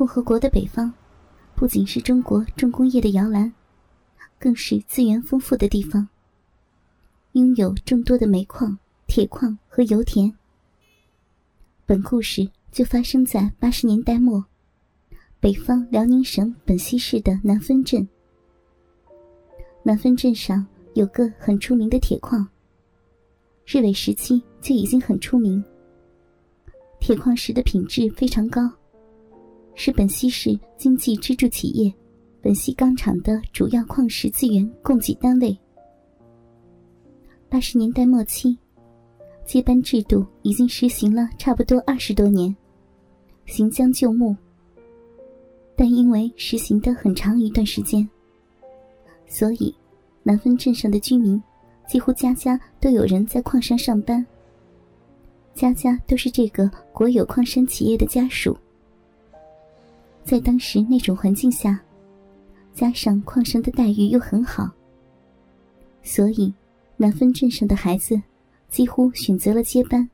共和国的北方，不仅是中国重工业的摇篮，更是资源丰富的地方，拥有众多的煤矿、铁矿和油田。本故事就发生在八十年代末，北方辽宁省本溪市的南分镇。南分镇上有个很出名的铁矿，日伪时期就已经很出名。铁矿石的品质非常高，是本溪市经济支柱企业本溪钢厂的主要矿石资源供给单位。八十年代末期，接班制度已经实行了差不多二十多年，行将就木。但因为实行的很长一段时间，所以南丰镇上的居民几乎家家都有人在矿山上班。家家都是这个国有矿山企业的家属，在当时那种环境下，加上矿上的待遇又很好，所以南分镇上的孩子几乎选择了接班。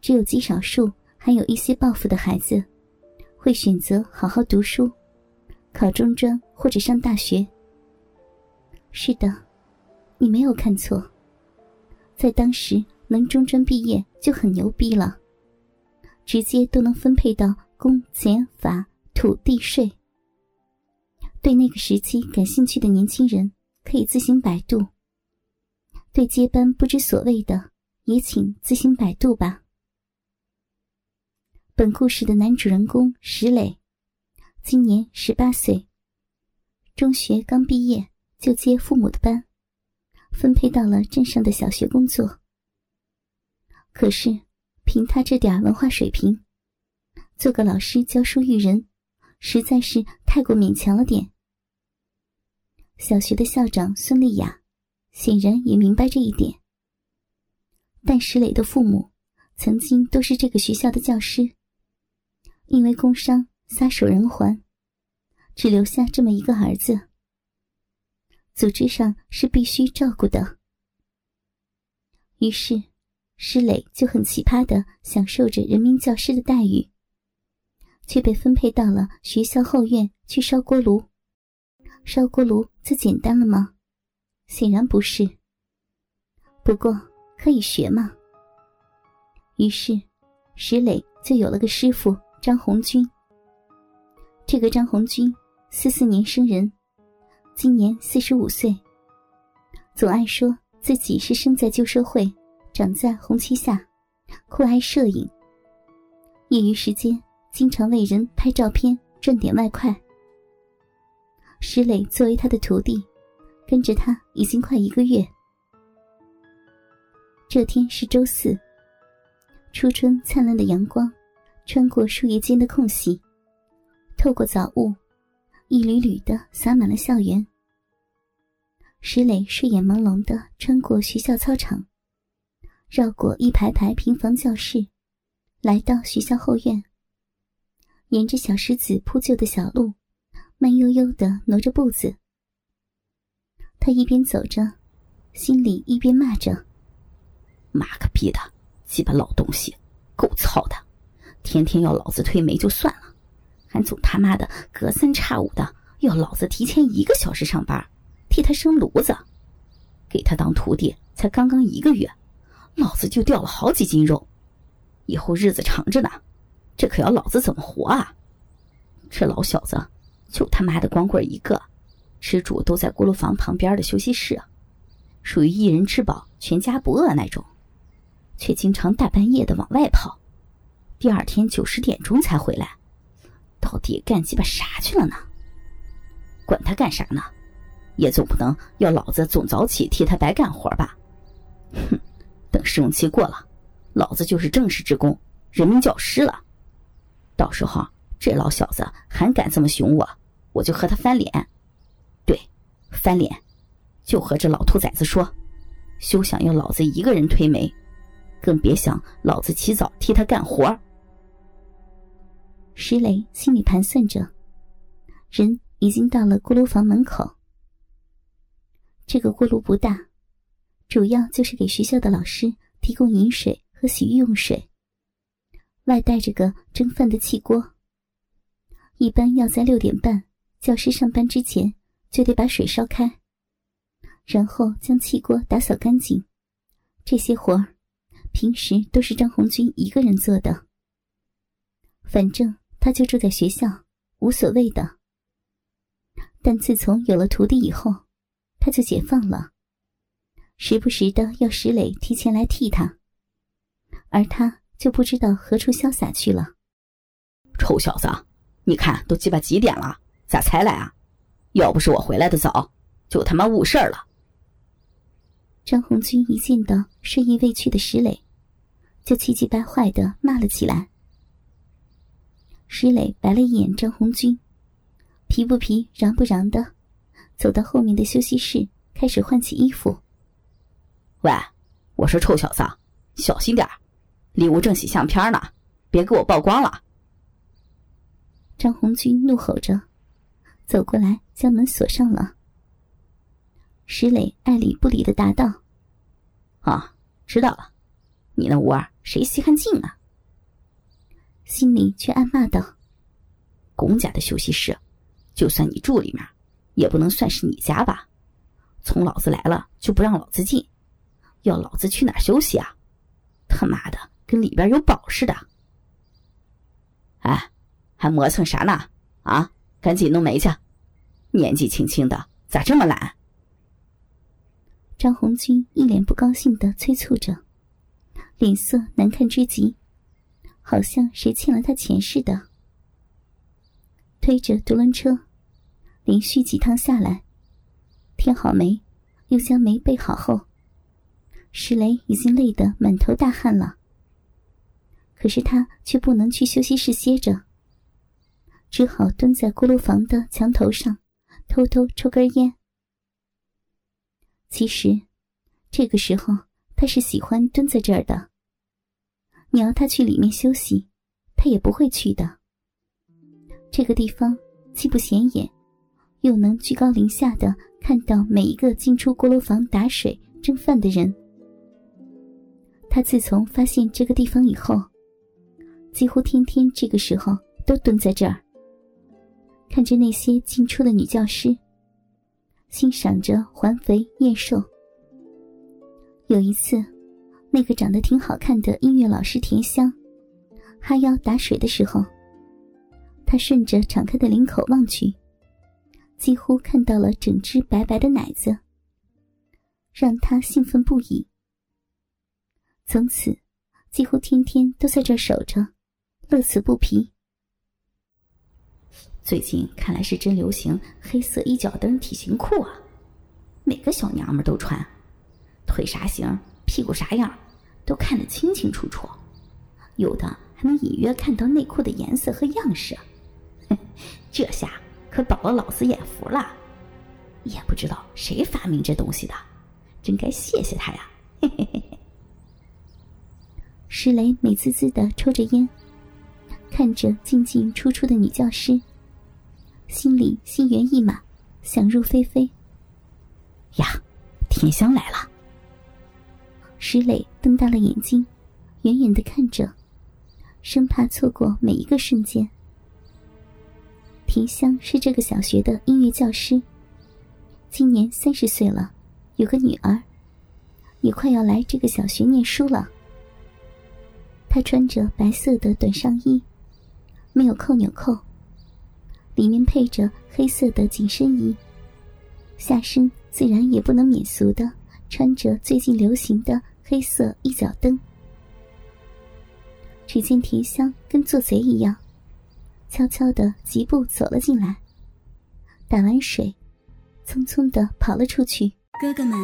只有极少数还有一些抱负的孩子，会选择好好读书，考中专或者上大学。是的，你没有看错，在当时。能中专毕业就很牛逼了，直接都能分配到公检法土地税。对那个时期感兴趣的年轻人可以自行百度。对接班不知所谓的，也请自行百度吧。本故事的男主人公石磊，今年十八岁，中学刚毕业就接父母的班，分配到了镇上的小学工作。可是，凭他这点文化水平，做个老师教书育人，实在是太过勉强了点。小学的校长孙丽雅，显然也明白这一点。但石磊的父母，曾经都是这个学校的教师，因为工伤撒手人寰，只留下这么一个儿子。组织上是必须照顾的，于是。石磊就很奇葩的享受着人民教师的待遇，却被分配到了学校后院去烧锅炉。烧锅炉就简单了吗？显然不是。不过可以学嘛。于是，石磊就有了个师傅张红军。这个张红军，四四年生人，今年四十五岁。总爱说自己是生在旧社会。长在红旗下，酷爱摄影。业余时间经常为人拍照片赚点外快。石磊作为他的徒弟，跟着他已经快一个月。这天是周四，初春灿烂的阳光穿过树叶间的空隙，透过早雾，一缕缕的洒满了校园。石磊睡眼朦胧的穿过学校操场。绕过一排排平房教室，来到学校后院。沿着小石子铺就的小路，慢悠悠的挪着步子。他一边走着，心里一边骂着：“妈个逼的，鸡巴老东西，够操的！天天要老子推煤就算了，还总他妈的隔三差五的要老子提前一个小时上班，替他生炉子。给他当徒弟才刚刚一个月。”老子就掉了好几斤肉，以后日子长着呢，这可要老子怎么活啊？这老小子就他妈的光棍一个，吃住都在锅炉房旁边的休息室，属于一人吃饱全家不饿那种，却经常大半夜的往外跑，第二天九十点钟才回来，到底干鸡巴啥去了呢？管他干啥呢，也总不能要老子总早起替他白干活吧？哼！等试用期过了，老子就是正式职工，人民教师了。到时候这老小子还敢这么熊我，我就和他翻脸。对，翻脸，就和这老兔崽子说，休想要老子一个人推煤，更别想老子起早替他干活。石磊心里盘算着，人已经到了锅炉房门口。这个锅炉不大。主要就是给学校的老师提供饮水和洗浴用水，外带着个蒸饭的气锅。一般要在六点半教师上班之前就得把水烧开，然后将气锅打扫干净。这些活儿平时都是张红军一个人做的。反正他就住在学校，无所谓的。但自从有了徒弟以后，他就解放了，时不时的要石磊提前来替他，而他就不知道何处潇洒去了。臭小子！你看，都鸡巴几点了？咋才来啊？要不是我回来的早，就他妈误事儿了。张红军一见到睡意未去的石磊，就气急败坏的骂了起来。石磊白了一眼张红军，皮不皮、瓤不瓤的，走到后面的休息室，开始换起衣服。喂，我说臭小子，小心点李无正洗相片呢，别给我曝光了。张红军怒吼着，走过来将门锁上了。石磊爱理不理的答道：“啊，知道了，你那屋儿谁稀罕进啊？”心里却暗骂道：“公家的休息室，就算你住里面，也不能算是你家吧？从老子来了就不让老子进，要老子去哪儿休息啊？他妈的，跟里边有宝似的！哎。”还磨蹭啥呢？啊，赶紧弄煤去！年纪轻轻的咋这么懒？张红军一脸不高兴的催促着，脸色难看之极，好像谁欠了他钱似的。推着独轮车，连续几趟下来，添好煤，又将煤备好后，石雷已经累得满头大汗了。可是他却不能去休息室歇着。只好蹲在锅炉房的墙头上，偷偷抽根烟。其实，这个时候他是喜欢蹲在这儿的。你要他去里面休息，他也不会去的。这个地方既不显眼，又能居高临下的看到每一个进出锅炉房打水蒸饭的人。他自从发现这个地方以后，几乎天天这个时候都蹲在这儿。看着那些进出的女教师，欣赏着环肥燕瘦。有一次，那个长得挺好看的音乐老师田香，哈腰打水的时候，他顺着敞开的领口望去，几乎看到了整只白白的奶子，让他兴奋不已。从此，几乎天天都在这守着，乐此不疲。最近看来是真流行黑色一脚蹬体型裤啊，每个小娘们都穿，腿啥型、屁股啥样，都看得清清楚楚，有的还能隐约看到内裤的颜色和样式。这下可饱了老子眼福了，也不知道谁发明这东西的，真该谢谢他呀！嘿嘿嘿嘿。石雷美滋滋的抽着烟，看着进进出出的女教师。心里心猿意马，想入非非。呀，甜香来了！石磊瞪大了眼睛，远远的看着，生怕错过每一个瞬间。甜香是这个小学的音乐教师，今年三十岁了，有个女儿，也快要来这个小学念书了。她穿着白色的短上衣，没有扣纽扣。里面配着黑色的紧身衣，下身自然也不能免俗的穿着最近流行的黑色一脚蹬。只见田香跟做贼一样，悄悄的疾步走了进来，打完水，匆匆的跑了出去。哥哥们，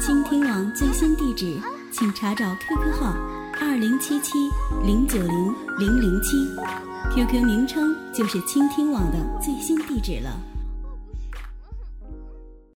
倾听网最新地址，请查找 QQ 号二零七七零九零零零七。QQ 名称就是倾听网的最新地址了。